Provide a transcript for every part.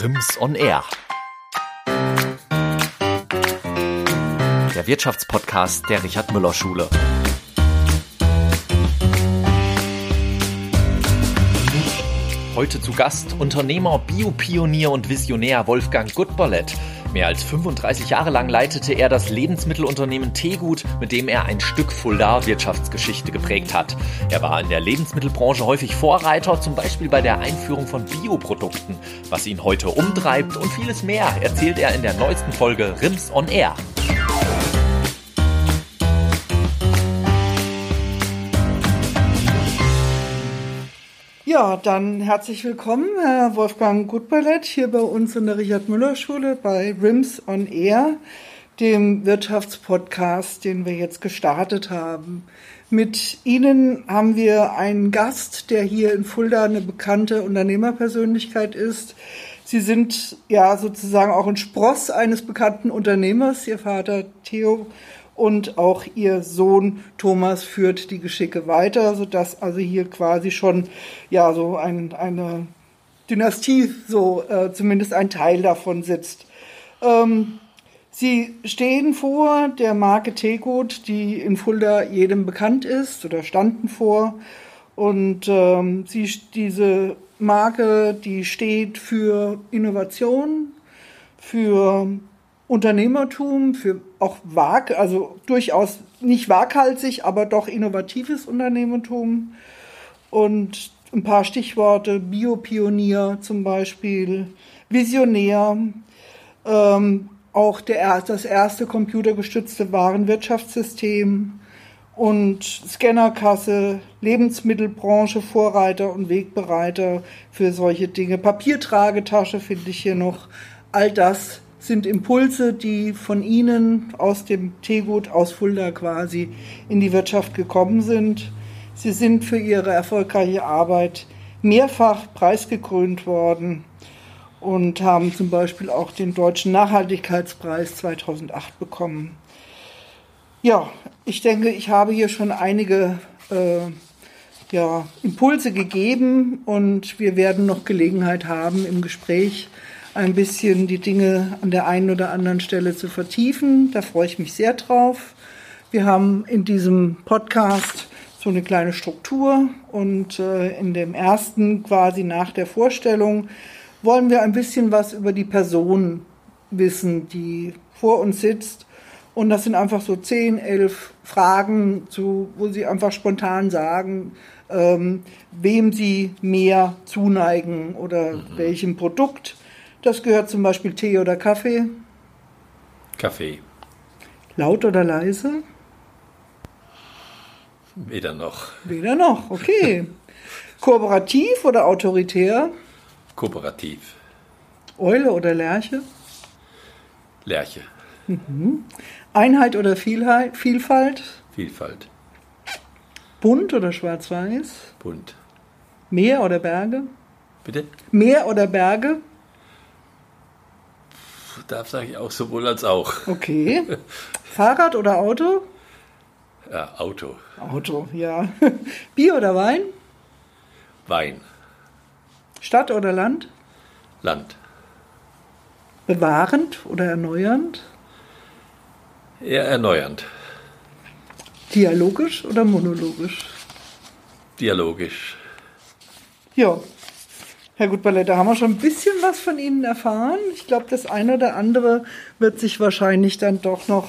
Rims on Air. Der Wirtschaftspodcast der Richard Müller Schule. Heute zu Gast Unternehmer, Biopionier und Visionär Wolfgang Gutberlet. Mehr als 35 Jahre lang leitete er das Lebensmittelunternehmen Tegut, mit dem er ein Stück Fulda Wirtschaftsgeschichte geprägt hat. Er war in der Lebensmittelbranche häufig Vorreiter, zum Beispiel bei der Einführung von Bioprodukten. Was ihn heute umtreibt und vieles mehr erzählt er in der neuesten Folge Rims on Air. Ja, dann herzlich willkommen, Herr Wolfgang Gutballett, hier bei uns in der Richard-Müller-Schule bei RIMS on Air, dem Wirtschaftspodcast, den wir jetzt gestartet haben. Mit Ihnen haben wir einen Gast, der hier in Fulda eine bekannte Unternehmerpersönlichkeit ist. Sie sind ja sozusagen auch ein Spross eines bekannten Unternehmers. Ihr Vater Theo und auch ihr Sohn Thomas führt die Geschicke weiter, sodass also hier quasi schon ja so ein, eine Dynastie, so äh, zumindest ein Teil davon sitzt. Ähm, sie stehen vor der Marke Tegut, die in Fulda jedem bekannt ist oder standen vor. Und ähm, sie, diese Marke, die steht für Innovation, für Unternehmertum, für auch wag, also durchaus nicht waghalsig, aber doch innovatives Unternehmertum. Und ein paar Stichworte, Biopionier zum Beispiel, Visionär, ähm, auch der, das erste computergestützte Warenwirtschaftssystem und Scannerkasse, Lebensmittelbranche, Vorreiter und Wegbereiter für solche Dinge. Papiertragetasche finde ich hier noch. All das sind Impulse, die von Ihnen aus dem Teegut aus Fulda quasi in die Wirtschaft gekommen sind. Sie sind für Ihre erfolgreiche Arbeit mehrfach preisgekrönt worden und haben zum Beispiel auch den Deutschen Nachhaltigkeitspreis 2008 bekommen. Ja, ich denke, ich habe hier schon einige äh, ja, Impulse gegeben und wir werden noch Gelegenheit haben, im Gespräch ein bisschen die Dinge an der einen oder anderen Stelle zu vertiefen. Da freue ich mich sehr drauf. Wir haben in diesem Podcast so eine kleine Struktur und äh, in dem ersten quasi nach der Vorstellung wollen wir ein bisschen was über die Person wissen, die vor uns sitzt. Und das sind einfach so zehn, elf Fragen, zu, wo Sie einfach spontan sagen, ähm, wem Sie mehr zuneigen oder mhm. welchem Produkt das gehört zum Beispiel Tee oder Kaffee. Kaffee. Laut oder leise? Weder noch. Weder noch, okay. Kooperativ oder autoritär? Kooperativ. Eule oder Lerche? Lerche. Mhm. Einheit oder Vielheit, Vielfalt? Vielfalt. Bunt oder schwarz-weiß? Bunt. Meer oder Berge? Bitte? Meer oder Berge? Da sage ich auch sowohl als auch. Okay. Fahrrad oder Auto? Ja, Auto. Auto, ja. Bier oder Wein? Wein. Stadt oder Land? Land. Bewahrend oder erneuernd? Eher erneuernd. Dialogisch oder monologisch? Dialogisch. Ja, Herr Gutballer, da haben wir schon ein bisschen was von Ihnen erfahren. Ich glaube, das eine oder andere wird sich wahrscheinlich dann doch noch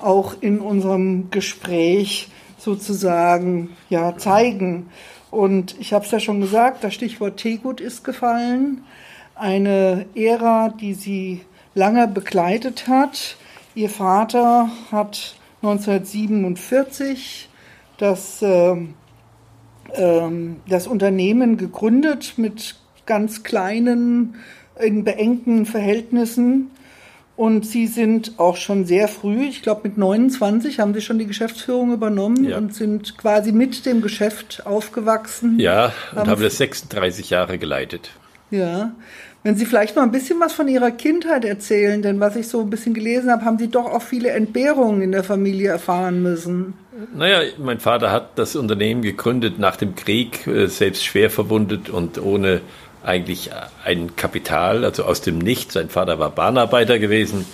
auch in unserem Gespräch sozusagen ja, zeigen. Und ich habe es ja schon gesagt, das Stichwort Teegut ist gefallen. Eine Ära, die Sie lange begleitet hat. Ihr Vater hat 1947 das, äh, äh, das Unternehmen gegründet mit ganz kleinen, in beengten Verhältnissen. Und Sie sind auch schon sehr früh, ich glaube mit 29 haben Sie schon die Geschäftsführung übernommen ja. und sind quasi mit dem Geschäft aufgewachsen. Ja, und haben, haben das 36 Jahre geleitet. Ja. Wenn Sie vielleicht mal ein bisschen was von Ihrer Kindheit erzählen, denn was ich so ein bisschen gelesen habe, haben Sie doch auch viele Entbehrungen in der Familie erfahren müssen. Naja, mein Vater hat das Unternehmen gegründet nach dem Krieg, äh, selbst schwer verwundet und ohne eigentlich ein Kapital, also aus dem Nichts. Sein Vater war Bahnarbeiter gewesen.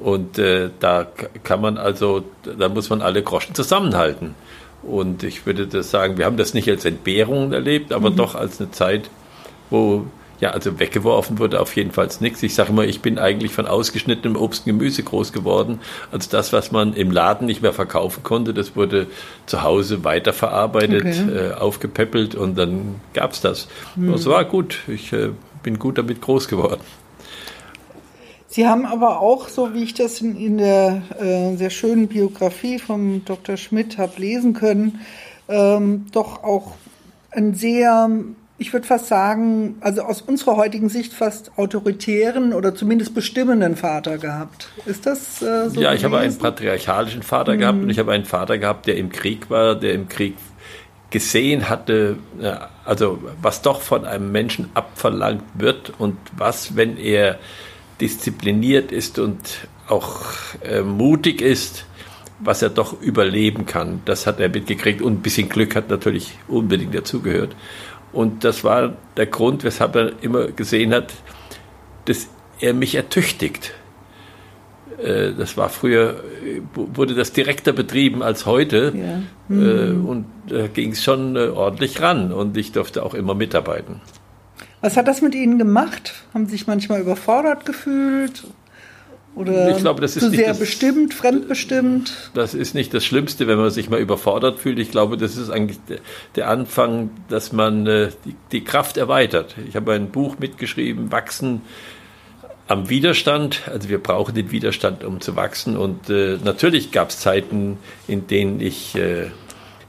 Und äh, da kann man also, da muss man alle Groschen zusammenhalten. Und ich würde das sagen, wir haben das nicht als Entbehrung erlebt, aber mhm. doch als eine Zeit, wo ja, also weggeworfen wurde auf jeden Fall nichts. Ich sage immer, ich bin eigentlich von ausgeschnittenem Obst und Gemüse groß geworden. Also das, was man im Laden nicht mehr verkaufen konnte, das wurde zu Hause weiterverarbeitet, okay. äh, aufgepäppelt und dann gab's das. Mhm. Das war gut. Ich äh, bin gut damit groß geworden. Sie haben aber auch, so wie ich das in, in der äh, sehr schönen Biografie von Dr. Schmidt habe lesen können, ähm, doch auch ein sehr ich würde fast sagen, also aus unserer heutigen Sicht fast autoritären oder zumindest bestimmenden Vater gehabt. Ist das äh, so? Ja, ich gewesen? habe einen patriarchalischen Vater mhm. gehabt und ich habe einen Vater gehabt, der im Krieg war, der im Krieg gesehen hatte, also was doch von einem Menschen abverlangt wird und was, wenn er diszipliniert ist und auch äh, mutig ist, was er doch überleben kann. Das hat er mitgekriegt und ein bisschen Glück hat natürlich unbedingt dazugehört. Und das war der Grund, weshalb er immer gesehen hat, dass er mich ertüchtigt. Äh, das war früher, wurde das direkter betrieben als heute. Ja. Mhm. Und da ging es schon äh, ordentlich ran und ich durfte auch immer mitarbeiten. Was hat das mit Ihnen gemacht? Haben Sie sich manchmal überfordert gefühlt? Oder ich glaube, das ist zu sehr das, bestimmt, fremdbestimmt? Das ist nicht das Schlimmste, wenn man sich mal überfordert fühlt. Ich glaube, das ist eigentlich der Anfang, dass man äh, die, die Kraft erweitert. Ich habe ein Buch mitgeschrieben, Wachsen am Widerstand. Also wir brauchen den Widerstand, um zu wachsen. Und äh, natürlich gab es Zeiten, in denen ich, äh,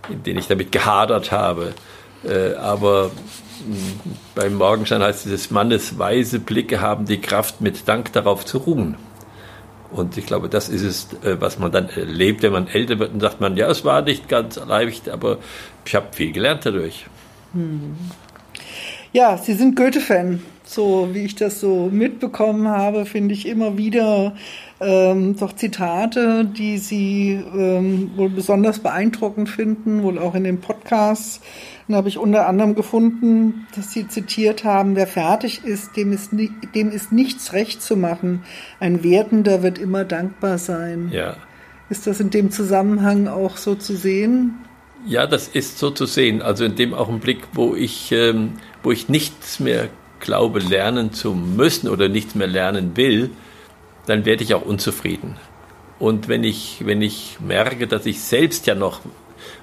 in denen ich damit gehadert habe. Aber mh, beim Morgenstein heißt es, des Mannes weise Blicke haben die Kraft, mit Dank darauf zu ruhen. Und ich glaube, das ist es, äh, was man dann erlebt, wenn man älter wird und sagt man, ja, es war nicht ganz leicht, aber ich habe viel gelernt dadurch. Hm. Ja, Sie sind Goethe-Fan. So wie ich das so mitbekommen habe, finde ich immer wieder ähm, doch Zitate, die Sie ähm, wohl besonders beeindruckend finden, wohl auch in den Podcasts. Dann habe ich unter anderem gefunden, dass Sie zitiert haben, wer fertig ist, dem ist, dem ist nichts recht zu machen. Ein Wertender wird immer dankbar sein. Ja. Ist das in dem Zusammenhang auch so zu sehen? Ja, das ist so zu sehen. Also in dem Augenblick, wo ich, ähm, wo ich nichts mehr glaube, lernen zu müssen oder nichts mehr lernen will, dann werde ich auch unzufrieden. Und wenn ich, wenn ich merke, dass ich selbst ja noch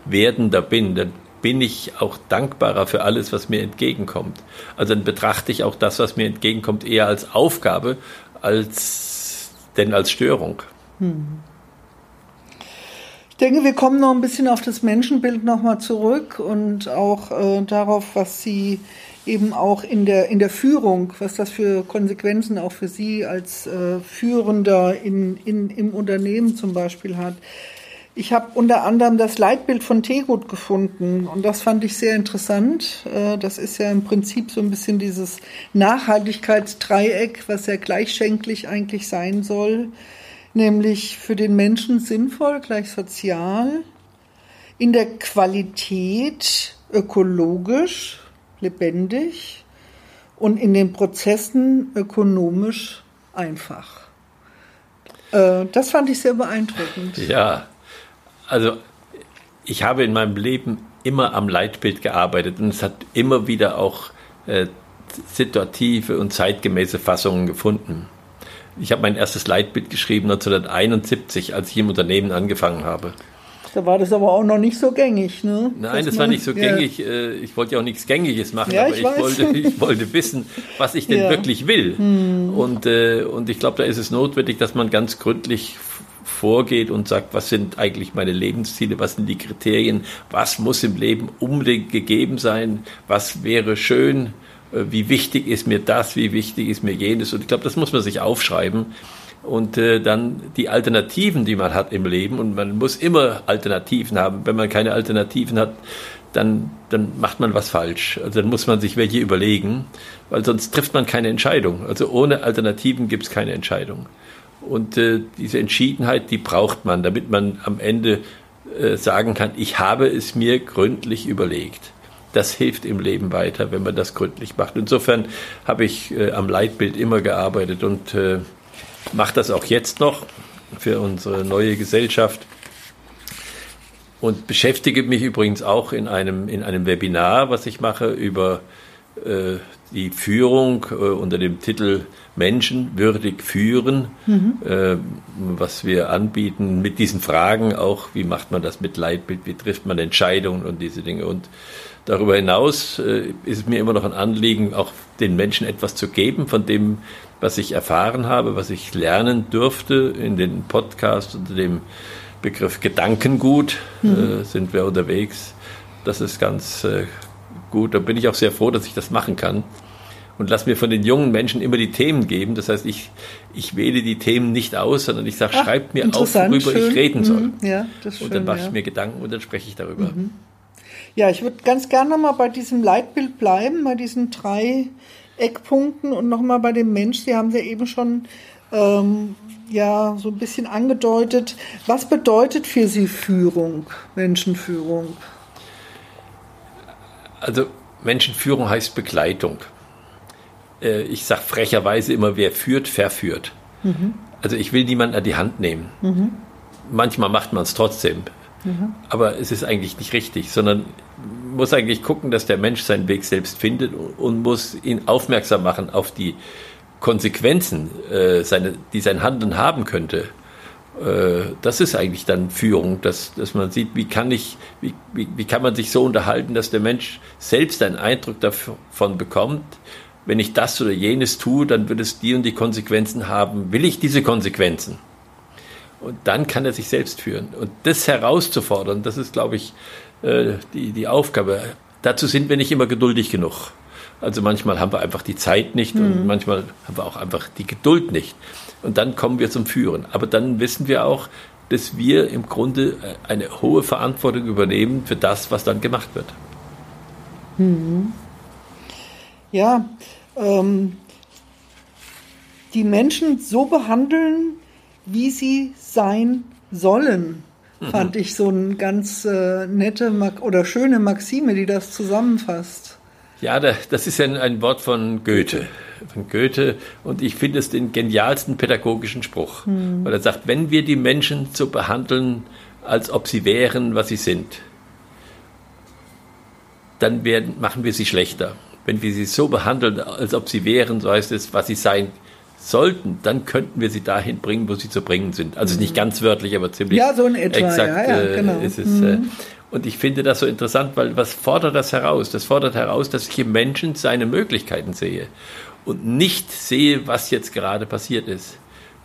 werdender bin, dann bin ich auch dankbarer für alles, was mir entgegenkommt. Also dann betrachte ich auch das, was mir entgegenkommt, eher als Aufgabe als denn als Störung. Hm. Ich denke, wir kommen noch ein bisschen auf das Menschenbild nochmal zurück und auch äh, darauf, was Sie eben auch in der, in der Führung, was das für Konsequenzen auch für Sie als äh, Führender in, in, im Unternehmen zum Beispiel hat. Ich habe unter anderem das Leitbild von Tegut gefunden und das fand ich sehr interessant. Äh, das ist ja im Prinzip so ein bisschen dieses Nachhaltigkeitsdreieck, was ja gleichschenklich eigentlich sein soll, nämlich für den Menschen sinnvoll, gleich sozial, in der Qualität ökologisch, lebendig und in den Prozessen ökonomisch einfach. Äh, das fand ich sehr beeindruckend. Ja, also ich habe in meinem Leben immer am Leitbild gearbeitet und es hat immer wieder auch äh, situative und zeitgemäße Fassungen gefunden. Ich habe mein erstes Leitbild geschrieben 1971, als ich im Unternehmen angefangen habe. Da war das aber auch noch nicht so gängig, ne? Nein, das, war nicht so gängig. Ja. Äh, ich wollte ja auch nichts Gängiges machen, ja, aber ich, ich wollte, ich wollte wissen, was ich denn ja. wirklich will. Hm. Und, äh, und ich glaube, da ist es notwendig, dass man ganz gründlich vorgeht und sagt, was sind eigentlich meine Lebensziele, was sind die Kriterien, was muss im Leben unbedingt gegeben sein, was wäre schön, äh, wie wichtig ist mir das, wie wichtig ist mir jenes. Und ich glaube, das muss man sich aufschreiben. Und äh, dann die Alternativen, die man hat im Leben. Und man muss immer Alternativen haben. Wenn man keine Alternativen hat, dann, dann macht man was falsch. Also dann muss man sich welche überlegen, weil sonst trifft man keine Entscheidung. Also ohne Alternativen gibt es keine Entscheidung. Und äh, diese Entschiedenheit, die braucht man, damit man am Ende äh, sagen kann, ich habe es mir gründlich überlegt. das hilft im Leben weiter, wenn man das gründlich macht. Insofern habe ich äh, am Leitbild immer gearbeitet und äh, mache das auch jetzt noch für unsere neue Gesellschaft und beschäftige mich übrigens auch in einem, in einem Webinar, was ich mache über äh, die Führung äh, unter dem Titel Menschen würdig führen, mhm. äh, was wir anbieten mit diesen Fragen auch, wie macht man das mit Leitbild, wie trifft man Entscheidungen und diese Dinge. Und darüber hinaus äh, ist es mir immer noch ein Anliegen, auch den Menschen etwas zu geben von dem, was ich erfahren habe, was ich lernen durfte in den Podcasts unter dem Begriff Gedankengut mhm. äh, sind wir unterwegs. Das ist ganz äh, gut. Da bin ich auch sehr froh, dass ich das machen kann. Und lass mir von den jungen Menschen immer die Themen geben. Das heißt, ich, ich wähle die Themen nicht aus, sondern ich sage, schreibt mir auf, worüber schön. ich reden soll. Mhm. Ja, das ist und dann mache ja. ich mir Gedanken und dann spreche ich darüber. Mhm. Ja, ich würde ganz gerne nochmal bei diesem Leitbild bleiben, bei diesen drei Eckpunkten und nochmal bei dem Mensch. Sie haben ja eben schon ähm, ja so ein bisschen angedeutet. Was bedeutet für Sie Führung, Menschenführung? Also Menschenführung heißt Begleitung. Äh, ich sage frecherweise immer, wer führt, verführt. Mhm. Also ich will niemanden an die Hand nehmen. Mhm. Manchmal macht man es trotzdem. Mhm. Aber es ist eigentlich nicht richtig, sondern muss eigentlich gucken, dass der Mensch seinen Weg selbst findet und muss ihn aufmerksam machen auf die Konsequenzen, äh, seine, die sein Handeln haben könnte, das ist eigentlich dann Führung, dass, dass man sieht, wie kann ich, wie, wie, wie kann man sich so unterhalten, dass der Mensch selbst einen Eindruck davon bekommt, wenn ich das oder jenes tue, dann wird es die und die Konsequenzen haben. Will ich diese Konsequenzen? Und dann kann er sich selbst führen. Und das herauszufordern, das ist, glaube ich, äh, die, die Aufgabe. Dazu sind wir nicht immer geduldig genug. Also manchmal haben wir einfach die Zeit nicht mhm. und manchmal haben wir auch einfach die Geduld nicht. Und dann kommen wir zum Führen. Aber dann wissen wir auch, dass wir im Grunde äh, eine hohe Verantwortung übernehmen für das, was dann gemacht wird. Mhm. Ja, ähm, die Menschen so behandeln, wie sie sein sollen, mhm. fand ich so eine ganz äh, nette oder schöne Maxime, die das zusammenfasst. Ja, das ist ja ein Wort von Goethe. Von Goethe. Und ich finde es den genialsten pädagogischen Spruch. Hm. Weil er sagt, wenn wir die Menschen so behandeln, als ob sie wären, was sie sind, dann werden, machen wir sie schlechter. Wenn wir sie so behandeln, als ob sie wären, so heißt es, was sie sein sollten, dann könnten wir sie dahin bringen, wo sie zu bringen sind. Also nicht hm. ganz wörtlich, aber ziemlich ja, so in etwa, exakt ja, ja, äh, genau. ist es. Mhm. Und ich finde das so interessant, weil was fordert das heraus? Das fordert heraus, dass ich im Menschen seine Möglichkeiten sehe und nicht sehe, was jetzt gerade passiert ist,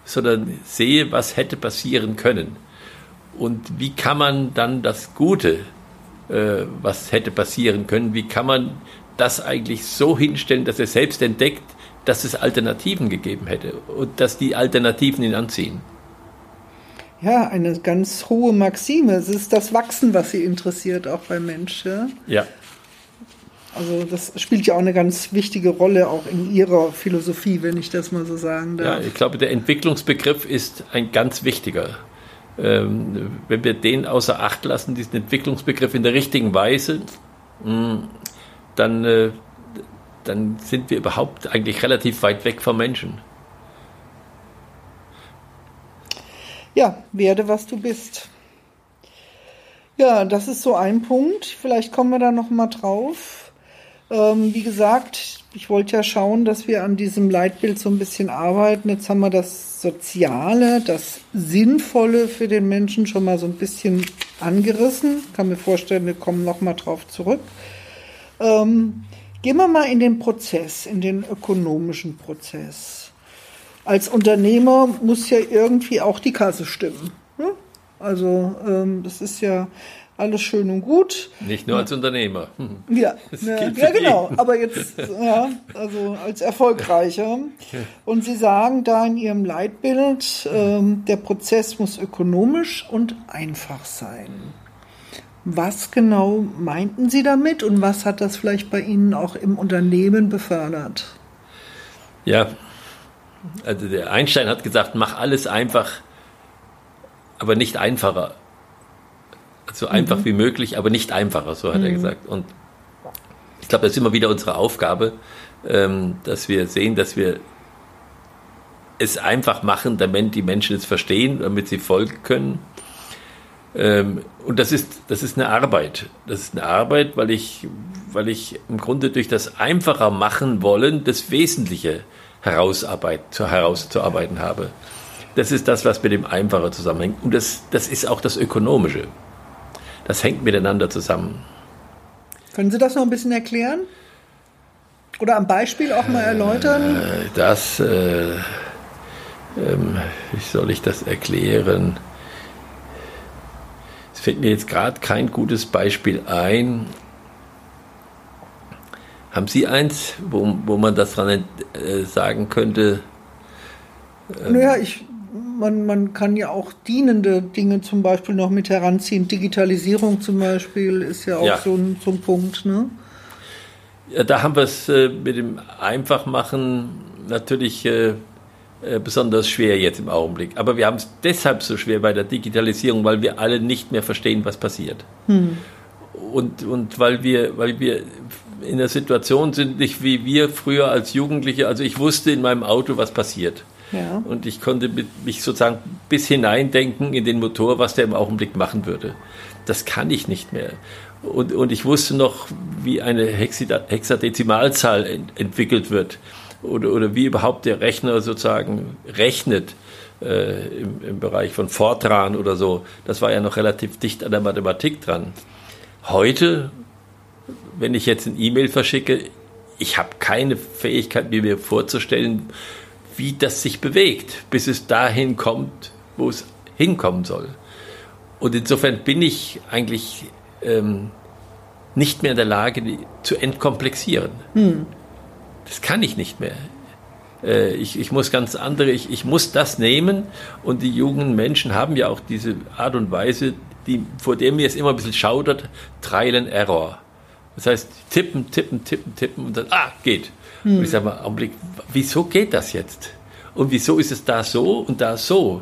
sondern sehe, was hätte passieren können. Und wie kann man dann das Gute, äh, was hätte passieren können, wie kann man das eigentlich so hinstellen, dass er selbst entdeckt, dass es Alternativen gegeben hätte und dass die Alternativen ihn anziehen ja, eine ganz hohe Maxime. Es ist das Wachsen, was sie interessiert, auch beim Mensch. Ja. ja. Also das spielt ja auch eine ganz wichtige Rolle auch in ihrer Philosophie, wenn ich das mal so sagen darf. Ja, ich glaube, der Entwicklungsbegriff ist ein ganz wichtiger. Ähm, wenn wir den außer Acht lassen, diesen Entwicklungsbegriff in der richtigen Weise, mh, mm, dann, äh, dann sind wir überhaupt eigentlich relativ weit weg vom Menschen. ja, werde, was du bist. Ja, das ist so ein Punkt. Vielleicht kommen wir da noch mal drauf. Ähm, wie gesagt, ich wollte ja schauen, dass wir an diesem Leitbild so ein bisschen arbeiten. Jetzt haben wir das Soziale, das Sinnvolle für den Menschen schon mal so ein bisschen angerissen. Ich kann mir vorstellen, wir kommen noch mal drauf zurück. Ähm, gehen wir mal in den Prozess, in den ökonomischen Prozess als Unternehmer muss ja irgendwie auch die Kasse stimmen. Ne? Also ähm, das ist ja alles schön und gut. Nicht nur als Unternehmer. Ja, ja, ja genau. Aber jetzt, ja, also als Erfolgreicher. Und Sie sagen da in Ihrem Leitbild, ähm, der Prozess muss ökonomisch und einfach sein. Was genau meinten Sie damit und was hat das vielleicht bei Ihnen auch im Unternehmen befördert? Ja, also der Einstein hat gesagt, mach alles einfach, aber nicht einfacher. So einfach mhm. wie möglich, aber nicht einfacher, so hat mhm. er gesagt. Und glaube, das ist immer wieder unsere Aufgabe, ähm, dass wir sehen, dass wir es einfach machen, damit die Menschen es verstehen, damit sie folgen können. Ähm, und das ist, das ist eine Arbeit. Das ist eine Arbeit, weil ich, weil ich im Grunde durch das einfacher machen wollen, das Wesentliche herauszuarbeiten habe. Das ist das, was mit dem Einfacher zusammenhängt. Und das, das ist auch das Ökonomische. Das hängt miteinander zusammen. Können Sie das noch ein bisschen erklären? Oder am Beispiel auch mal erläutern? Äh, das, äh, ähm, wie soll ich das erklären? Es fällt mir jetzt gerade kein gutes Beispiel ein. Haben Sie eins, wo, wo man das dran äh, sagen könnte? Ähm, naja, ich, man, man kann ja auch dienende Dinge zum Beispiel noch mit heranziehen. Digitalisierung zum Beispiel ist ja auch ja. So, ein, so ein Punkt. Ne? Ja, da haben wir es äh, mit dem Einfachmachen natürlich äh, äh, besonders schwer jetzt im Augenblick. Aber wir haben es deshalb so schwer bei der Digitalisierung, weil wir alle nicht mehr verstehen, was passiert. Hm. Und, und weil, wir, weil wir in der Situation sind, nicht wie wir früher als Jugendliche. Also ich wusste in meinem Auto, was passiert. Ja. Und ich konnte mich sozusagen bis hineindenken in den Motor, was der im Augenblick machen würde. Das kann ich nicht mehr. Und, und ich wusste noch, wie eine Hexadezimalzahl ent entwickelt wird oder, oder wie überhaupt der Rechner sozusagen rechnet äh, im, im Bereich von Fortran oder so. Das war ja noch relativ dicht an der Mathematik dran. Heute, wenn ich jetzt ein E-Mail verschicke, ich habe keine Fähigkeit, mir vorzustellen, wie das sich bewegt, bis es dahin kommt, wo es hinkommen soll. Und insofern bin ich eigentlich ähm, nicht mehr in der Lage, zu entkomplexieren. Hm. Das kann ich nicht mehr. Äh, ich, ich muss ganz andere, ich, ich muss das nehmen und die jungen Menschen haben ja auch diese Art und Weise, die, vor der mir es immer ein bisschen schaudert, Trial and Error. Das heißt, tippen, tippen, tippen, tippen und dann, ah, geht. Hm. Und ich sage mal, Augenblick, wieso geht das jetzt? Und wieso ist es da so und da so?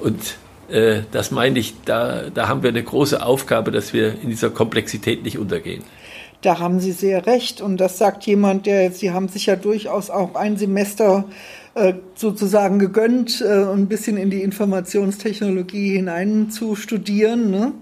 Und äh, das meine ich, da, da haben wir eine große Aufgabe, dass wir in dieser Komplexität nicht untergehen. Da haben Sie sehr recht. Und das sagt jemand, der, Sie haben sich ja durchaus auch ein Semester äh, sozusagen gegönnt, äh, ein bisschen in die Informationstechnologie hinein zu studieren. Ne?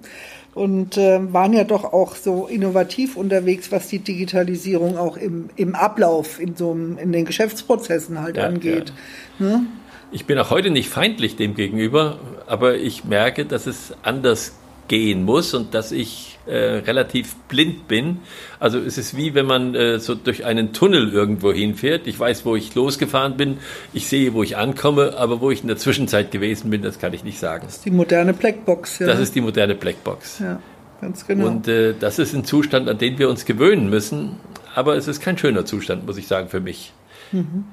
Und äh, waren ja doch auch so innovativ unterwegs, was die Digitalisierung auch im, im Ablauf, in so einem, in den Geschäftsprozessen halt ja, angeht. Ja. Ne? Ich bin auch heute nicht feindlich dem gegenüber, aber ich merke, dass es anders gehen muss und dass ich äh, relativ blind bin. Also es ist wie wenn man äh, so durch einen Tunnel irgendwo hinfährt. Ich weiß, wo ich losgefahren bin, ich sehe, wo ich ankomme, aber wo ich in der Zwischenzeit gewesen bin, das kann ich nicht sagen. Das ist die moderne Blackbox. Ja. Das ist die moderne Blackbox. Ja, ganz genau. Und äh, das ist ein Zustand, an den wir uns gewöhnen müssen. Aber es ist kein schöner Zustand, muss ich sagen, für mich. Mhm.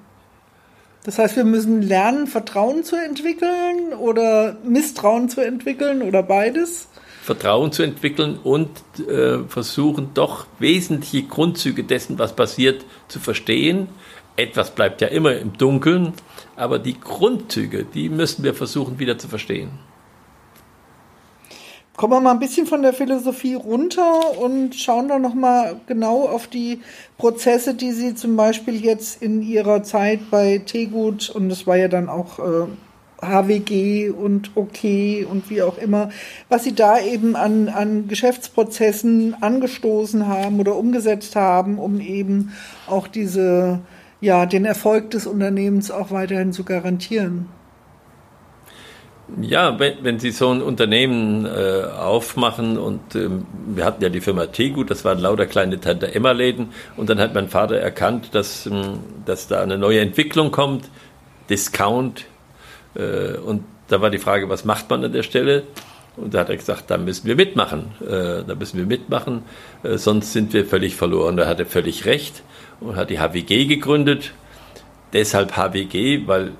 Das heißt, wir müssen lernen, Vertrauen zu entwickeln oder Misstrauen zu entwickeln oder beides? Vertrauen zu entwickeln und äh, versuchen doch wesentliche Grundzüge dessen, was passiert, zu verstehen. Etwas bleibt ja immer im Dunkeln, aber die Grundzüge, die müssen wir versuchen wieder zu verstehen. Kommen wir mal ein bisschen von der Philosophie runter und schauen da nochmal genau auf die Prozesse, die Sie zum Beispiel jetzt in Ihrer Zeit bei Tegut, und das war ja dann auch äh, HWG und OK und wie auch immer, was Sie da eben an, an Geschäftsprozessen angestoßen haben oder umgesetzt haben, um eben auch diese, ja, den Erfolg des Unternehmens auch weiterhin zu garantieren. Ja, wenn, wenn Sie so ein Unternehmen äh, aufmachen und ähm, wir hatten ja die Firma Tegut, das waren lauter kleine Tante Emma Läden und dann hat mein Vater erkannt, dass, ähm, dass da eine neue Entwicklung kommt, Discount, äh, und da war die Frage, was macht man an der Stelle? Und da hat er gesagt, da müssen wir mitmachen. Äh, da müssen wir mitmachen, äh, sonst sind wir völlig verloren. Da hat er völlig recht und hat die HWG gegründet. Deshalb HWG, weil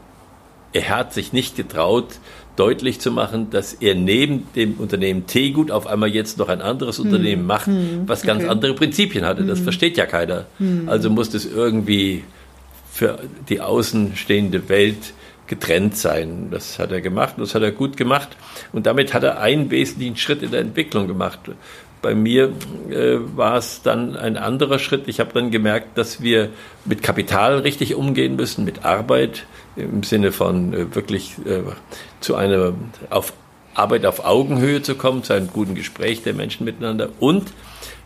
er hat sich nicht getraut, deutlich zu machen, dass er neben dem Unternehmen Teegut auf einmal jetzt noch ein anderes hm. Unternehmen macht, hm. was ganz okay. andere Prinzipien hatte. Das hm. versteht ja keiner. Hm. Also muss das irgendwie für die außenstehende Welt getrennt sein. Das hat er gemacht und das hat er gut gemacht. Und damit hat er einen wesentlichen Schritt in der Entwicklung gemacht. bei mir äh, war es dann ein anderer Schritt. Ich habe dann gemerkt, dass wir mit Kapital richtig umgehen müssen, mit Arbeit im Sinne von äh, wirklich äh, zu einer auf Arbeit auf Augenhöhe zu kommen, zu einem guten Gespräch der Menschen miteinander und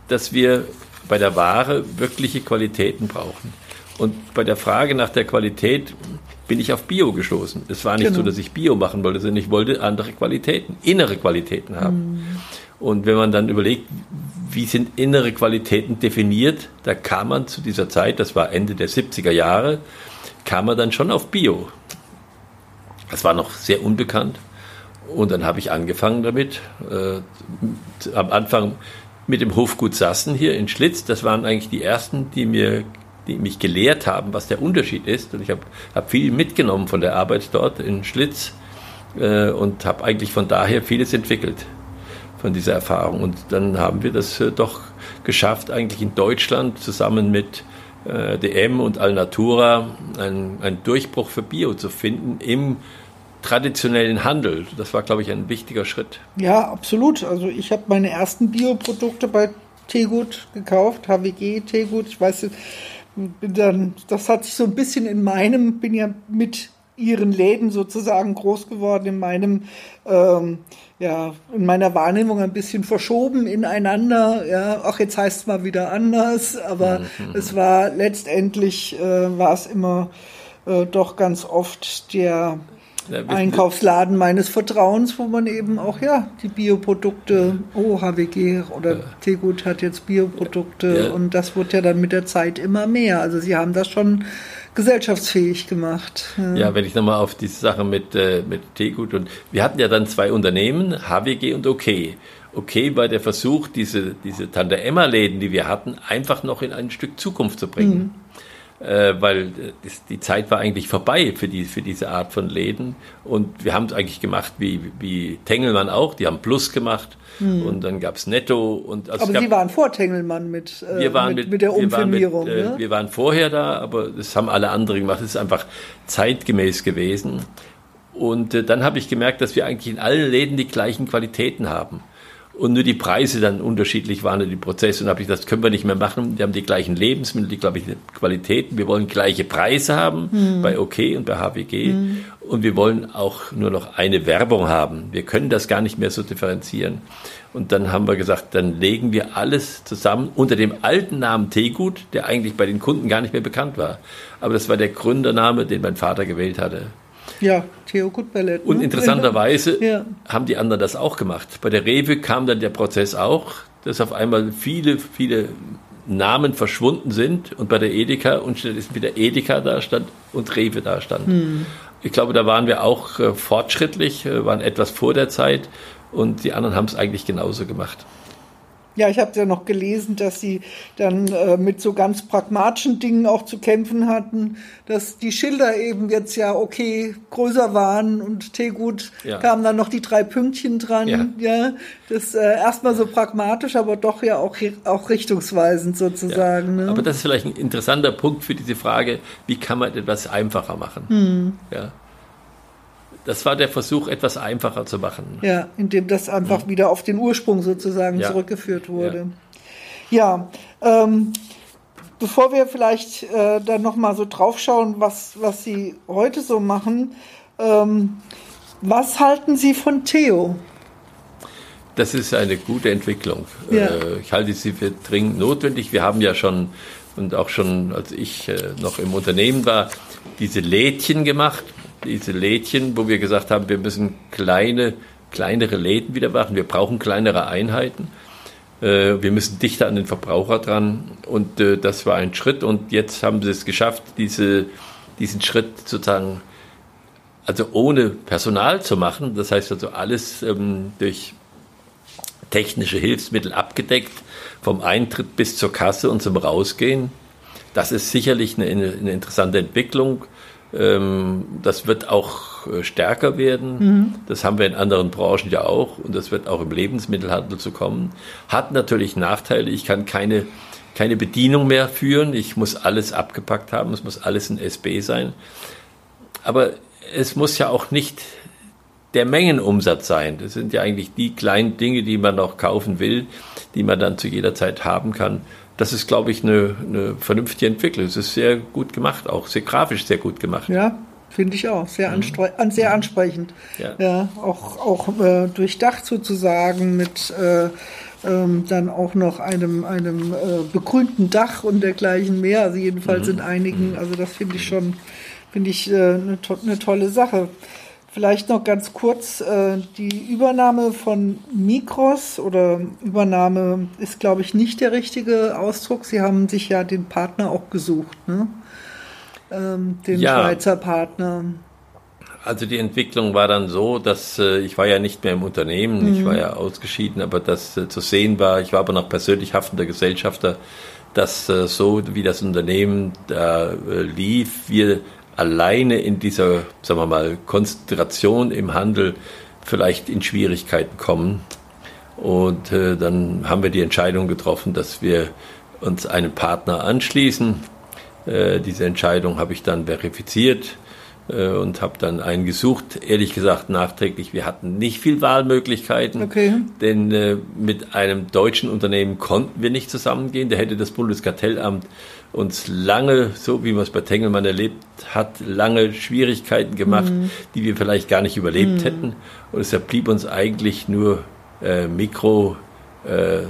dass wir bei der Ware wirkliche Qualitäten brauchen. Und bei der Frage nach der Qualität bin ich auf Bio gestoßen. Es war nicht genau. so, dass ich Bio machen wollte, sondern ich wollte andere Qualitäten, innere Qualitäten haben. Mhm. Und wenn man dann überlegt, wie sind innere Qualitäten definiert, da kam man zu dieser Zeit, das war Ende der 70er Jahre, kam man dann schon auf Bio. Das war noch sehr unbekannt. Und dann habe ich angefangen damit. Äh, am Anfang mit dem Hofgut Sassen hier in Schlitz. Das waren eigentlich die ersten, die mir die mich gelehrt haben, was der Unterschied ist. Und ich habe hab viel mitgenommen von der Arbeit dort in Schlitz äh, und habe eigentlich von daher vieles entwickelt von dieser Erfahrung. Und dann haben wir das äh, doch geschafft, eigentlich in Deutschland zusammen mit äh, DM und Alnatura einen, einen Durchbruch für Bio zu finden im traditionellen Handel. Das war, glaube ich, ein wichtiger Schritt. Ja, absolut. Also ich habe meine ersten Bioprodukte bei Tegut gekauft, HWG Tegut. Ich weiß, bin dann, das hat sich so ein bisschen in meinem, bin ja mit ihren Läden sozusagen groß geworden, in meinem, ähm, ja, in meiner Wahrnehmung ein bisschen verschoben ineinander. Ja, auch jetzt heißt es mal wieder anders, aber mhm. es war letztendlich, äh, war es immer äh, doch ganz oft der Einkaufsladen meines Vertrauens, wo man eben auch ja die Bioprodukte, oh HWG oder ja. Tegut hat jetzt Bioprodukte ja. und das wird ja dann mit der Zeit immer mehr. Also sie haben das schon gesellschaftsfähig gemacht. Ja, ja wenn ich nochmal auf diese Sache mit, äh, mit Tegut und wir hatten ja dann zwei Unternehmen, HWG und OK. OK war der Versuch, diese, diese Tante-Emma-Läden, die wir hatten, einfach noch in ein Stück Zukunft zu bringen. Mhm äh, weil die Zeit war eigentlich vorbei für, die, für diese Art von Läden. Und wir haben es eigentlich gemacht wie, wie Tengelmann auch, die haben Plus gemacht hm. und dann gab es Netto. Und, also aber gab, Sie waren vor Tengelmann mit, äh, wir waren mit, mit, mit der Umfirmierung. Wir waren, mit, äh, wir waren vorher da, aber das haben alle anderen gemacht. Es ist einfach zeitgemäß gewesen. Und äh, dann habe ich gemerkt, dass wir eigentlich in allen Läden die gleichen Qualitäten haben und nur die Preise dann unterschiedlich waren in dem Prozess. Und habe ich das können wir nicht mehr machen. Wir haben die gleichen Lebensmittel, die gleichen Qualitäten. Wir wollen gleiche Preise haben hm. bei OK und bei HWG. Hm. Und wir wollen auch nur noch eine Werbung haben. Wir können das gar nicht mehr so differenzieren. Und dann haben wir gesagt, dann legen wir alles zusammen unter dem alten Namen Teegut, der eigentlich bei den Kunden gar nicht mehr bekannt war. Aber das war der Gründername, den mein Vater gewählt hatte. Ja, Theo Gutballett. Ne? Und interessanterweise ja. haben die anderen das auch gemacht. Bei der Rewe kam dann der Prozess auch, dass auf einmal viele, viele Namen verschwunden sind und bei der Edeka und ist wieder Edeka da stand und Rewe da stand. Hm. Ich glaube, da waren wir auch äh, fortschrittlich, äh, waren etwas vor der Zeit und die anderen haben es eigentlich genauso gemacht. Ja, ich habe ja noch gelesen, dass sie dann äh, mit so ganz pragmatischen Dingen auch zu kämpfen hatten, dass die Schilder eben jetzt ja okay größer waren und Teegut ja. kamen dann noch die drei Pünktchen dran. Ja, ja das äh, erstmal so pragmatisch, aber doch ja auch, auch richtungsweisend sozusagen. Ja. Ne? Aber das ist vielleicht ein interessanter Punkt für diese Frage, wie kann man etwas einfacher machen? Hm. Ja. Das war der Versuch, etwas einfacher zu machen. Ja, indem das einfach mhm. wieder auf den Ursprung sozusagen ja. zurückgeführt wurde. Ja, ja ähm, bevor wir vielleicht äh, dann nochmal so draufschauen, was, was Sie heute so machen, ähm, was halten Sie von Theo? Das ist eine gute Entwicklung. Ja. Äh, ich halte sie für dringend notwendig. Wir haben ja schon und auch schon, als ich äh, noch im Unternehmen war, diese Lädchen gemacht diese Lädchen, wo wir gesagt haben, wir müssen kleine, kleinere Läden wieder machen, wir brauchen kleinere Einheiten. Äh, wir müssen dichter an den Verbraucher dran und äh, das war ein Schritt und jetzt haben sie es geschafft, diese, diesen Schritt sozusagen, also ohne Personal zu machen, das heißt also alles ähm, durch technische Hilfsmittel abgedeckt, vom Eintritt bis zur Kasse und zum Rausgehen. Das ist sicherlich eine, eine interessante Entwicklung. Ähm, das wird auch äh, stärker werden. Mhm. Das haben wir in anderen Branchen ja auch und das wird auch im Lebensmittelhandel zu kommen. Hat natürlich Nachteile. Ich kann keine, keine Bedienung mehr führen. Ich muss alles abgepackt haben. Es muss alles in SB sein. Aber es muss ja auch nicht der Mengenumsatz sein. Das sind ja eigentlich die kleinen Dinge, die man noch kaufen will, die man dann zu jeder Zeit haben kann. Das ist, glaube ich, eine, eine vernünftige Entwicklung. Es ist sehr gut gemacht, auch sehr grafisch sehr gut gemacht. Ja, finde ich auch. Sehr, mhm. sehr ansprechend. Ja, ja auch, auch äh, durchdacht sozusagen mit äh, ähm, dann auch noch einem, einem äh, begrünten Dach und dergleichen mehr. Also jedenfalls mhm. in einigen. Mhm. Also das finde ich schon, finde ich äh, eine, to eine tolle Sache. Vielleicht noch ganz kurz, äh, die Übernahme von Mikros oder Übernahme ist, glaube ich, nicht der richtige Ausdruck. Sie haben sich ja den Partner auch gesucht, ne? Ähm, den ja. Schweizer Partner. Also die Entwicklung war dann so, dass äh, ich war ja nicht mehr im Unternehmen, mhm. ich war ja ausgeschieden, aber das äh, zu sehen war, ich war aber noch persönlich haftender Gesellschafter, dass äh, so wie das Unternehmen da äh, lief, wir alleine in dieser, sagen wir mal, Konzentration im Handel vielleicht in Schwierigkeiten kommen. Und äh, dann haben wir die Entscheidung getroffen, dass wir uns einem Partner anschließen. Äh, diese Entscheidung habe ich dann verifiziert äh, und habe dann einen gesucht. Ehrlich gesagt, nachträglich, wir hatten nicht viel Wahlmöglichkeiten, okay. denn äh, mit einem deutschen Unternehmen konnten wir nicht zusammengehen. Da hätte das Bundeskartellamt uns lange, so wie man es bei Tengelmann erlebt hat, lange Schwierigkeiten gemacht, mhm. die wir vielleicht gar nicht überlebt mhm. hätten. Und deshalb blieb uns eigentlich nur äh, Mikro äh,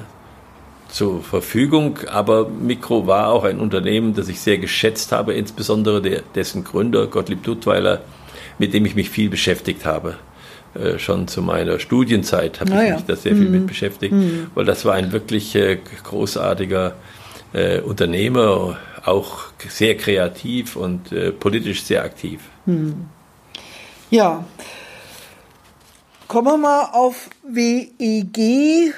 zur Verfügung. Aber Mikro war auch ein Unternehmen, das ich sehr geschätzt habe, insbesondere der, dessen Gründer, Gottlieb Duttweiler, mit dem ich mich viel beschäftigt habe. Äh, schon zu meiner Studienzeit habe naja. ich mich da sehr viel mhm. mit beschäftigt, mhm. weil das war ein wirklich äh, großartiger äh, Unternehmer, auch sehr kreativ und äh, politisch sehr aktiv. Mhm. Ja, kommen wir mal auf WEG,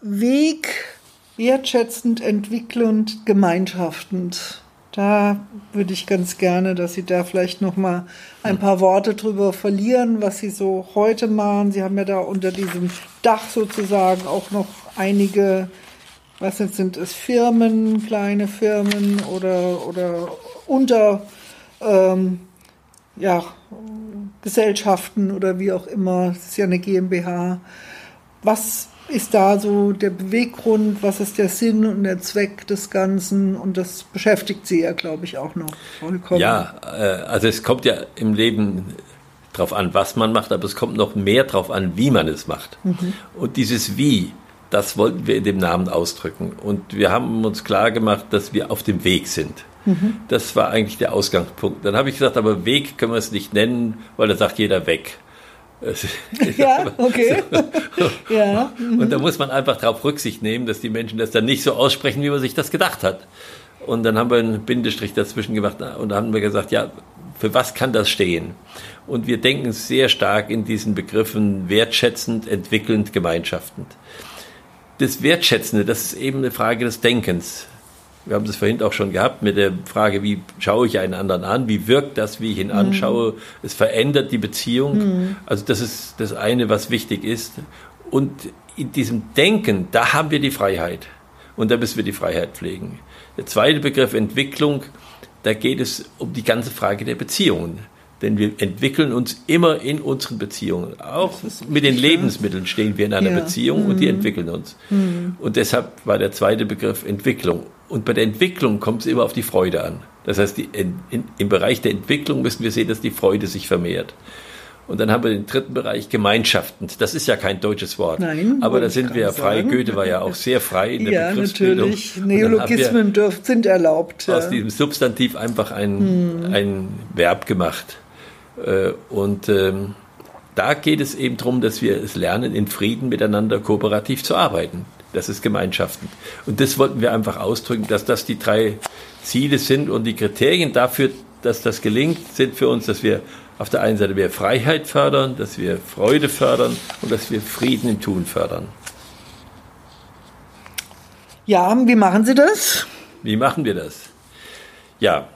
Weg wertschätzend, entwickelnd, gemeinschaftend. Da würde ich ganz gerne, dass Sie da vielleicht noch mal ein paar Worte drüber verlieren, was Sie so heute machen. Sie haben ja da unter diesem Dach sozusagen auch noch einige, was jetzt sind es Firmen, kleine Firmen oder oder unter ähm, ja, Gesellschaften oder wie auch immer. Es ist ja eine GmbH. Was ist da so der Beweggrund, was ist der Sinn und der Zweck des Ganzen und das beschäftigt Sie ja, glaube ich, auch noch vollkommen. Ja, äh, also es kommt ja im Leben darauf an, was man macht, aber es kommt noch mehr darauf an, wie man es macht. Mhm. Und dieses Wie, das wollten wir in dem Namen ausdrücken. Und wir haben uns klar gemacht, dass wir auf dem Weg sind. Mhm. Das war eigentlich der Ausgangspunkt. Dann habe ich gesagt, aber Weg können wir es nicht nennen, weil da sagt jeder weg. ja, okay. Ja. Mhm. Und da muss man einfach darauf Rücksicht nehmen, dass die Menschen das dann nicht so aussprechen, wie man sich das gedacht hat. Und dann haben wir einen Bindestrich dazwischen gemacht und dann haben wir gesagt, ja, für was kann das stehen? Und wir denken sehr stark in diesen Begriffen wertschätzend, entwickelnd, gemeinschaftend. Das Wertschätzende, das ist eben eine Frage des Denkens wir haben das vorhin auch schon gehabt mit der Frage, wie schaue ich einen anderen an, wie wirkt das, wie ich ihn mhm. anschaue. Es verändert die Beziehung. Mhm. Also das ist das eine, was wichtig ist. Und in diesem Denken, da haben wir die Freiheit. Und da müssen wir die Freiheit pflegen. Der zweite Begriff Entwicklung, da geht es um die ganze Frage der Beziehungen. Denn wir entwickeln uns immer in unseren Beziehungen. Auch mit den Lebensmitteln stehen wir in einer ja. Beziehung mhm. und die mhm. entwickeln uns. Mhm. Und deshalb war der zweite Begriff Entwicklung. Und bei der Entwicklung kommt es immer auf die Freude an. Das heißt, die, in, in, im Bereich der Entwicklung müssen wir sehen, dass die Freude sich vermehrt. Und dann haben wir den dritten Bereich Gemeinschaften. Das ist ja kein deutsches Wort. Nein. Aber da sind wir ja frei. Sagen. Goethe war ja auch sehr frei in der ja, Begriffsbildung. natürlich. Neologismen dürf, sind erlaubt. Ja. Aus diesem Substantiv einfach ein, hm. ein Verb gemacht. Äh, und ähm, da geht es eben darum, dass wir es lernen, in Frieden miteinander kooperativ zu arbeiten. Das ist Gemeinschaften. Und das wollten wir einfach ausdrücken, dass das die drei Ziele sind und die Kriterien dafür, dass das gelingt, sind für uns, dass wir auf der einen Seite mehr Freiheit fördern, dass wir Freude fördern und dass wir Frieden im Tun fördern. Ja, wie machen Sie das? Wie machen wir das? Ja,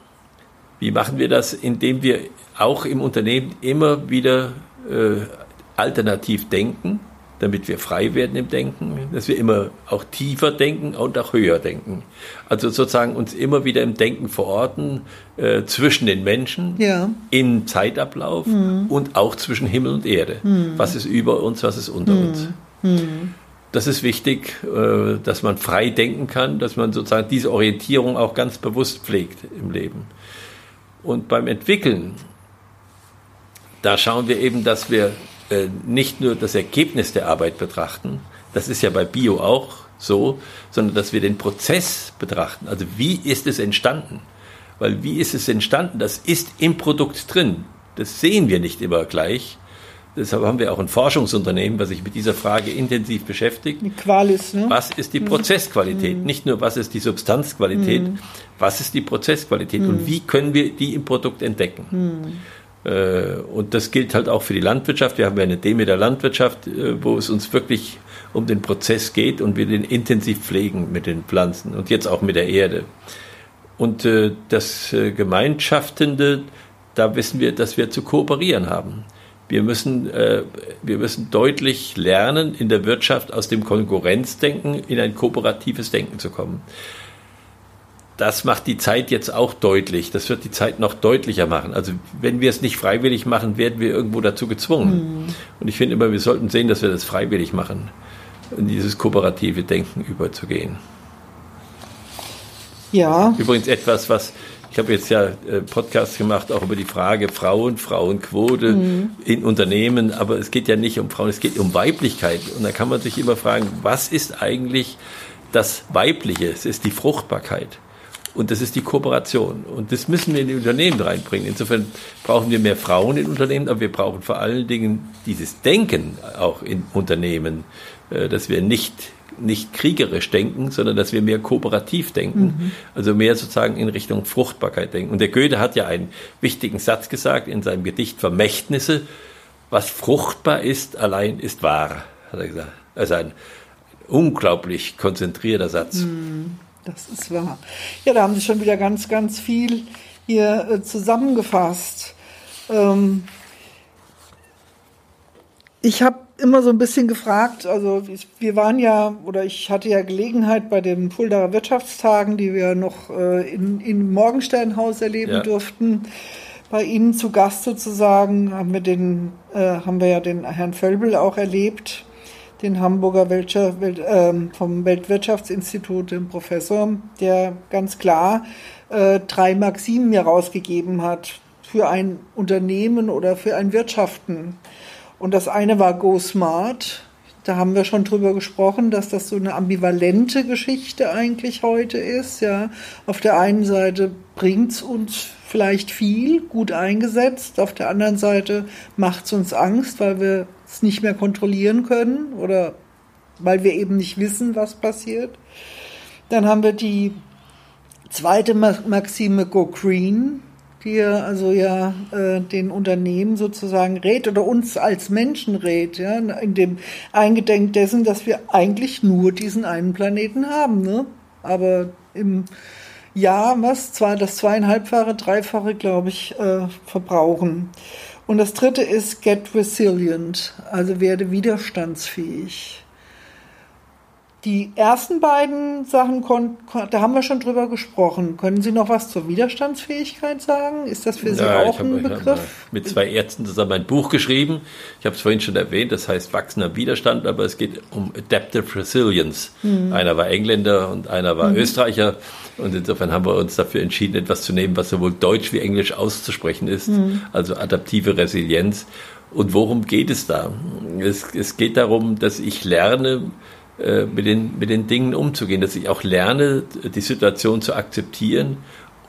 wie machen wir das? Indem wir auch im Unternehmen immer wieder äh, alternativ denken damit wir frei werden im Denken, dass wir immer auch tiefer denken und auch höher denken. Also sozusagen uns immer wieder im Denken verorten äh, zwischen den Menschen, ja. in Zeitablauf mhm. und auch zwischen Himmel und Erde. Mhm. Was ist über uns, was ist unter mhm. uns. Mhm. Das ist wichtig, äh, dass man frei denken kann, dass man sozusagen diese Orientierung auch ganz bewusst pflegt im Leben. Und beim Entwickeln, da schauen wir eben, dass wir äh, nicht nur das Ergebnis der Arbeit betrachten, das ist ja bei Bio auch so, sondern dass wir den Prozess betrachten. Also wie ist es entstanden? Weil wie ist es entstanden? Das ist im Produkt drin. Das sehen wir nicht immer gleich. Deshalb haben wir auch ein Forschungsunternehmen, was sich mit dieser Frage intensiv beschäftigt. Die Qualis, ne? Was ist die mhm. Prozessqualität? Mhm. Nicht nur, was ist die Substanzqualität, mhm. was ist die Prozessqualität und mhm. wie können wir die im Produkt entdecken? Äh, und das gilt halt auch für die Landwirtschaft. Wir haben ja eine Demeter Landwirtschaft, äh, wo es uns wirklich um den Prozess geht und wir den intensiv pflegen mit den Pflanzen und jetzt auch mit der Erde. Und äh, das Gemeinschaftende, da wissen wir, dass wir zu kooperieren haben. Wir müssen, wir müssen deutlich lernen, in der Wirtschaft aus dem Konkurrenzdenken in ein kooperatives Denken zu kommen das macht die Zeit jetzt auch deutlich. Das wird die Zeit noch deutlicher machen. Also wenn wir es nicht freiwillig machen, werden wir irgendwo dazu gezwungen. Mhm. Und ich finde immer, wir sollten sehen, dass wir das freiwillig machen, in dieses kooperative Denken überzugehen. Ja. Übrigens etwas, was ich habe jetzt ja äh, Podcasts gemacht, auch über die Frage Frauen, Frauenquote mhm. in Unternehmen, aber es geht ja nicht um Frauen, es geht um Weiblichkeit. Und da kann man sich immer fragen, was ist eigentlich das Weibliche? Es ist die Fruchtbarkeit. Und das ist die Kooperation. Und das müssen wir in die Unternehmen reinbringen. Insofern brauchen wir mehr Frauen in Unternehmen, aber wir brauchen vor allen Dingen dieses Denken auch in Unternehmen, äh, dass wir nicht, nicht kriegerisch denken, sondern dass wir mehr kooperativ denken. Mhm. Also mehr sozusagen in Richtung Fruchtbarkeit denken. Und der Goethe hat ja einen wichtigen Satz gesagt in seinem Gedicht Vermächtnisse. Was fruchtbar ist, allein ist wahr, hat er gesagt. Also ein unglaublich konzentrierter Satz. Mhm. Das ist wahr. Ja, da haben Sie schon wieder ganz, ganz viel hier äh, zusammengefasst. Ähm, ich habe immer so ein bisschen gefragt, also wir waren ja, oder ich hatte ja Gelegenheit bei den Fuldaer Wirtschaftstagen, die wir noch äh, in, im Morgensternhaus erleben ja. durften, bei Ihnen zu Gast sozusagen, haben wir, den, äh, haben wir ja den Herrn Völbel auch erlebt, den Hamburger Welt, äh, vom Weltwirtschaftsinstitut, den Professor, der ganz klar äh, drei Maximen mir rausgegeben hat für ein Unternehmen oder für ein Wirtschaften. Und das eine war Go Smart. Da haben wir schon drüber gesprochen, dass das so eine ambivalente Geschichte eigentlich heute ist. Ja, auf der einen Seite bringt es uns vielleicht viel, gut eingesetzt. Auf der anderen Seite macht es uns Angst, weil wir es nicht mehr kontrollieren können oder weil wir eben nicht wissen, was passiert. Dann haben wir die zweite Maxime Go Green, die also ja äh, den Unternehmen sozusagen rät oder uns als Menschen rät, ja, in dem Eingedenk dessen, dass wir eigentlich nur diesen einen Planeten haben, ne? Aber im Jahr, was, zwar das zweieinhalbfache, dreifache, glaube ich, äh, verbrauchen. Und das dritte ist get resilient, also werde widerstandsfähig. Die ersten beiden Sachen, da haben wir schon drüber gesprochen. Können Sie noch was zur Widerstandsfähigkeit sagen? Ist das für Sie ja, auch ein Begriff? Ich mit zwei Ärzten zusammen ein Buch geschrieben. Ich habe es vorhin schon erwähnt, das heißt wachsender Widerstand, aber es geht um Adaptive Resilience. Mhm. Einer war Engländer und einer war mhm. Österreicher. Und insofern haben wir uns dafür entschieden, etwas zu nehmen, was sowohl Deutsch wie Englisch auszusprechen ist, mhm. also adaptive Resilienz. Und worum geht es da? Es, es geht darum, dass ich lerne, äh, mit den, mit den Dingen umzugehen, dass ich auch lerne, die Situation zu akzeptieren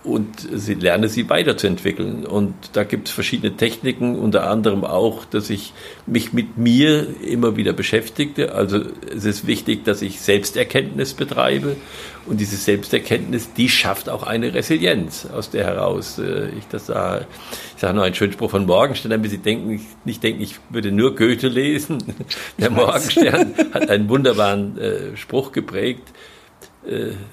und sie lerne sie weiterzuentwickeln. Und da gibt es verschiedene Techniken, unter anderem auch, dass ich mich mit mir immer wieder beschäftigte. Also es ist wichtig, dass ich Selbsterkenntnis betreibe. Und diese Selbsterkenntnis, die schafft auch eine Resilienz, aus der heraus äh, ich das sage. Ich sage noch einen schönen Spruch von Morgenstern, damit Sie denken, nicht denken, ich würde nur Goethe lesen. Der Morgenstern hat einen wunderbaren äh, Spruch geprägt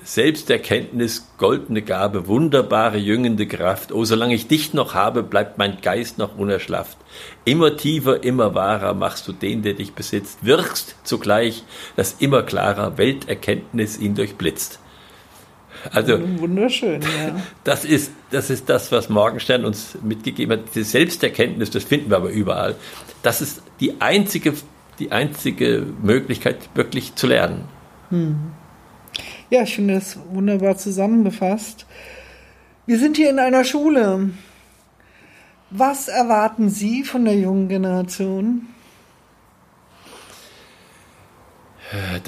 Selbsterkenntnis, goldene Gabe, wunderbare jüngende Kraft. Oh, solange ich dich noch habe, bleibt mein Geist noch unerschlafft. Immer tiefer, immer wahrer machst du den, der dich besitzt, wirkst zugleich, dass immer klarer Welterkenntnis ihn durchblitzt. Also wunderschön. Ja. Das ist das ist das, was Morgenstern uns mitgegeben hat. Die Selbsterkenntnis, das finden wir aber überall. Das ist die einzige die einzige Möglichkeit, wirklich zu lernen. Hm. Ja, ich finde das wunderbar zusammengefasst. Wir sind hier in einer Schule. Was erwarten Sie von der jungen Generation? Äh,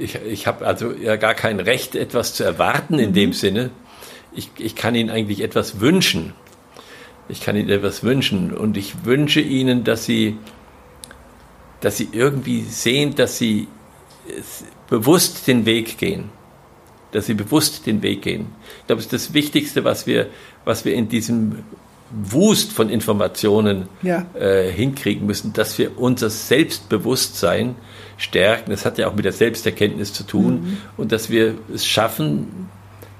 ich, ich habe also ja gar kein Recht, etwas zu erwarten in mhm. dem Sinne. Ich, ich kann Ihnen eigentlich etwas wünschen. Ich kann Ihnen etwas wünschen und ich wünsche Ihnen, dass Sie, dass Sie irgendwie sehen, dass Sie bewusst den Weg gehen dass sie bewusst den Weg gehen. Ich glaube, das ist das Wichtigste, was wir, was wir in diesem Wust von Informationen ja. äh, hinkriegen müssen, dass wir unser Selbstbewusstsein stärken. Das hat ja auch mit der Selbsterkenntnis zu tun mhm. und dass wir es schaffen,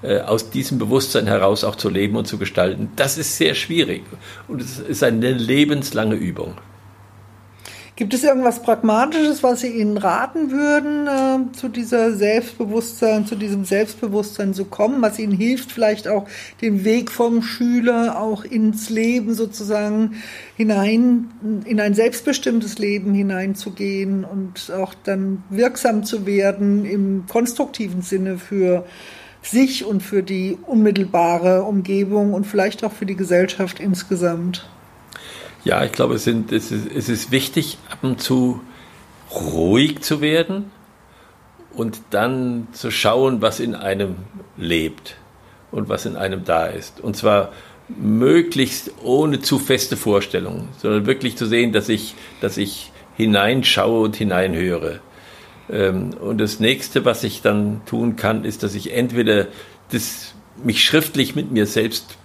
äh, aus diesem Bewusstsein heraus auch zu leben und zu gestalten. Das ist sehr schwierig und es ist eine lebenslange Übung. Gibt es irgendwas Pragmatisches, was Sie Ihnen raten würden, äh, zu dieser Selbstbewusstsein, zu diesem Selbstbewusstsein zu kommen, was Ihnen hilft, vielleicht auch den Weg vom Schüler auch ins Leben sozusagen hinein, in ein selbstbestimmtes Leben hineinzugehen und auch dann wirksam zu werden im konstruktiven Sinne für sich und für die unmittelbare Umgebung und vielleicht auch für die Gesellschaft insgesamt? Ja, ich glaube, es, sind, es, ist, es ist wichtig, ab und zu ruhig zu werden und dann zu schauen, was in einem lebt und was in einem da ist. Und zwar möglichst ohne zu feste Vorstellungen, sondern wirklich zu sehen, dass ich, dass ich hineinschaue und hineinhöre. Ähm, und das nächste, was ich dann tun kann, ist, dass ich entweder das, mich schriftlich mit mir selbst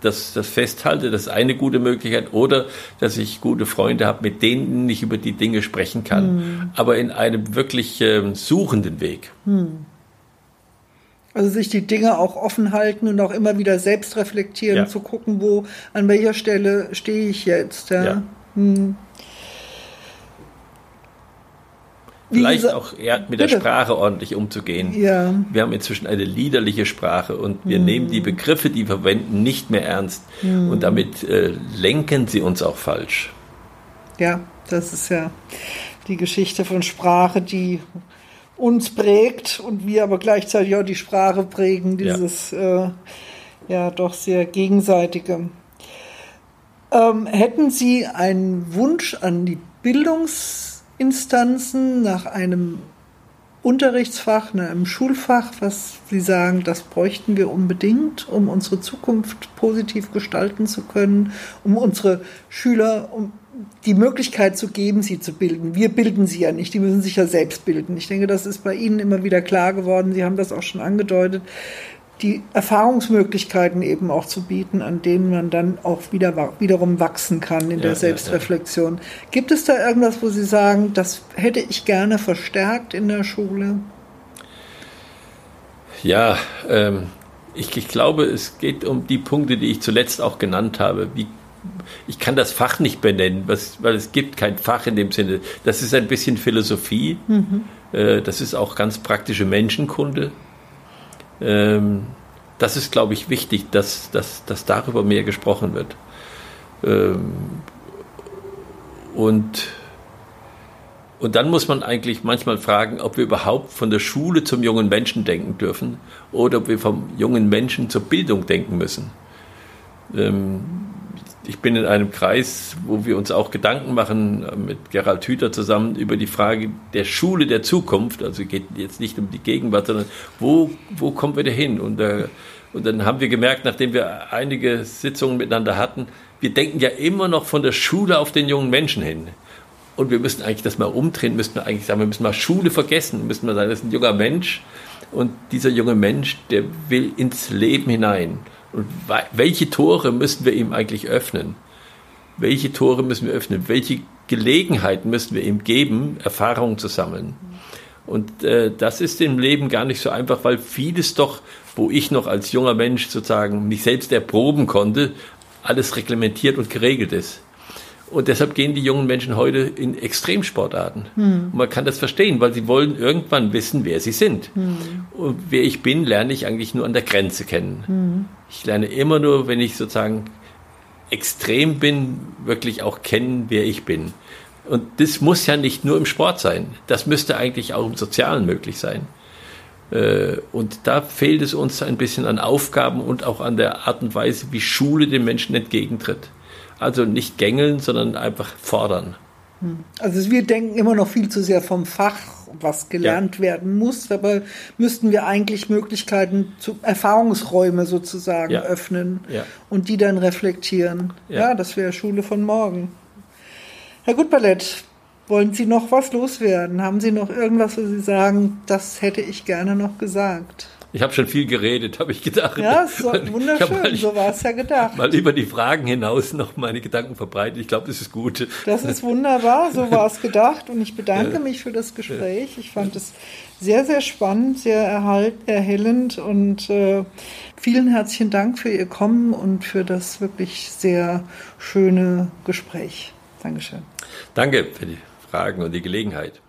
das, das festhalte, das ist eine gute Möglichkeit, oder dass ich gute Freunde habe, mit denen ich über die Dinge sprechen kann, hm. aber in einem wirklich äh, suchenden Weg. Hm. Also sich die Dinge auch offen halten und auch immer wieder selbst reflektieren, ja. zu gucken, wo, an welcher Stelle stehe ich jetzt. Ja. ja. Hm. Vielleicht auch eher mit der Sprache ordentlich umzugehen. Ja. Wir haben inzwischen eine liederliche Sprache und wir hm. nehmen die Begriffe, die wir verwenden, nicht mehr ernst. Hm. Und damit äh, lenken sie uns auch falsch. Ja, das ist ja die Geschichte von Sprache, die uns prägt und wir aber gleichzeitig auch die Sprache prägen, dieses ja, äh, ja doch sehr gegenseitige. Ähm, hätten Sie einen Wunsch an die Bildungs- Instanzen nach einem Unterrichtsfach, nach einem Schulfach, was Sie sagen, das bräuchten wir unbedingt, um unsere Zukunft positiv gestalten zu können, um unsere Schüler die Möglichkeit zu geben, sie zu bilden. Wir bilden sie ja nicht, die müssen sich ja selbst bilden. Ich denke, das ist bei Ihnen immer wieder klar geworden. Sie haben das auch schon angedeutet die Erfahrungsmöglichkeiten eben auch zu bieten, an denen man dann auch wieder wiederum wachsen kann in ja, der Selbstreflexion. Ja, ja. Gibt es da irgendwas, wo Sie sagen, das hätte ich gerne verstärkt in der Schule? Ja, ähm, ich, ich glaube, es geht um die Punkte, die ich zuletzt auch genannt habe. Wie ich kann das Fach nicht benennen, weil es gibt kein Fach in dem Sinne. Das ist ein bisschen Philosophie, mhm. äh, das ist auch ganz praktische Menschenkunde. Ähm, das ist, glaube ich, wichtig, dass, dass, dass darüber mehr gesprochen wird. Ähm, und, und dann muss man eigentlich manchmal fragen, ob wir überhaupt von der Schule zum jungen Menschen denken dürfen oder ob wir vom jungen Menschen zur Bildung denken müssen. Ähm, ich bin in einem Kreis, wo wir uns auch Gedanken machen äh, mit Gerald Hüther zusammen über die Frage der Schule der Zukunft. Also geht jetzt nicht um die Gegenwart, sondern wo, wo kommen wir da hin? Und, äh, und dann haben wir gemerkt, nachdem wir einige Sitzungen miteinander hatten, wir denken ja immer noch von der Schule auf den jungen Menschen hin. Und wir müssen eigentlich das mal umdrehen, müssen wir eigentlich sagen, wir müssen mal Schule vergessen, müssen wir sagen, das ist ein junger Mensch und dieser junge Mensch, der will ins Leben hinein. Und welche Tore müssen wir ihm eigentlich öffnen? Welche Tore müssen wir öffnen? Welche Gelegenheiten müssen wir ihm geben, Erfahrungen zu sammeln? Und äh, das ist im Leben gar nicht so einfach, weil vieles doch, wo ich noch als junger Mensch sozusagen mich selbst erproben konnte, alles reglementiert und geregelt ist. Und deshalb gehen die jungen Menschen heute in Extremsportarten. Hm. Man kann das verstehen, weil sie wollen irgendwann wissen, wer sie sind. Hm. Und wer ich bin, lerne ich eigentlich nur an der Grenze kennen. Hm. Ich lerne immer nur, wenn ich sozusagen extrem bin, wirklich auch kennen, wer ich bin. Und das muss ja nicht nur im Sport sein. Das müsste eigentlich auch im Sozialen möglich sein. Äh, und da fehlt es uns ein bisschen an Aufgaben und auch an der Art und Weise, wie Schule den Menschen entgegentritt. Also nicht gängeln, sondern einfach fordern. Hm. Also wir denken immer noch viel zu sehr vom Fach, was gelernt ja. werden muss. Dabei müssten wir eigentlich Möglichkeiten zu Erfahrungsräume sozusagen ja. öffnen ja. und die dann reflektieren. Ja, das wäre Schule von morgen. Herr Gutballett, wollen Sie noch was loswerden? Haben Sie noch irgendwas, wo Sie sagen, das hätte ich gerne noch gesagt? Ich habe schon viel geredet, habe ich gedacht. Ja, so, wunderschön, mal, so war es ja gedacht. Mal über die Fragen hinaus noch meine Gedanken verbreitet. Ich glaube, das ist gut. Das ist wunderbar, so war es gedacht. Und ich bedanke ja. mich für das Gespräch. Ich fand es sehr, sehr spannend, sehr erhalt, erhellend und äh, vielen herzlichen Dank für Ihr Kommen und für das wirklich sehr schöne Gespräch. Dankeschön. Danke für die Fragen und die Gelegenheit.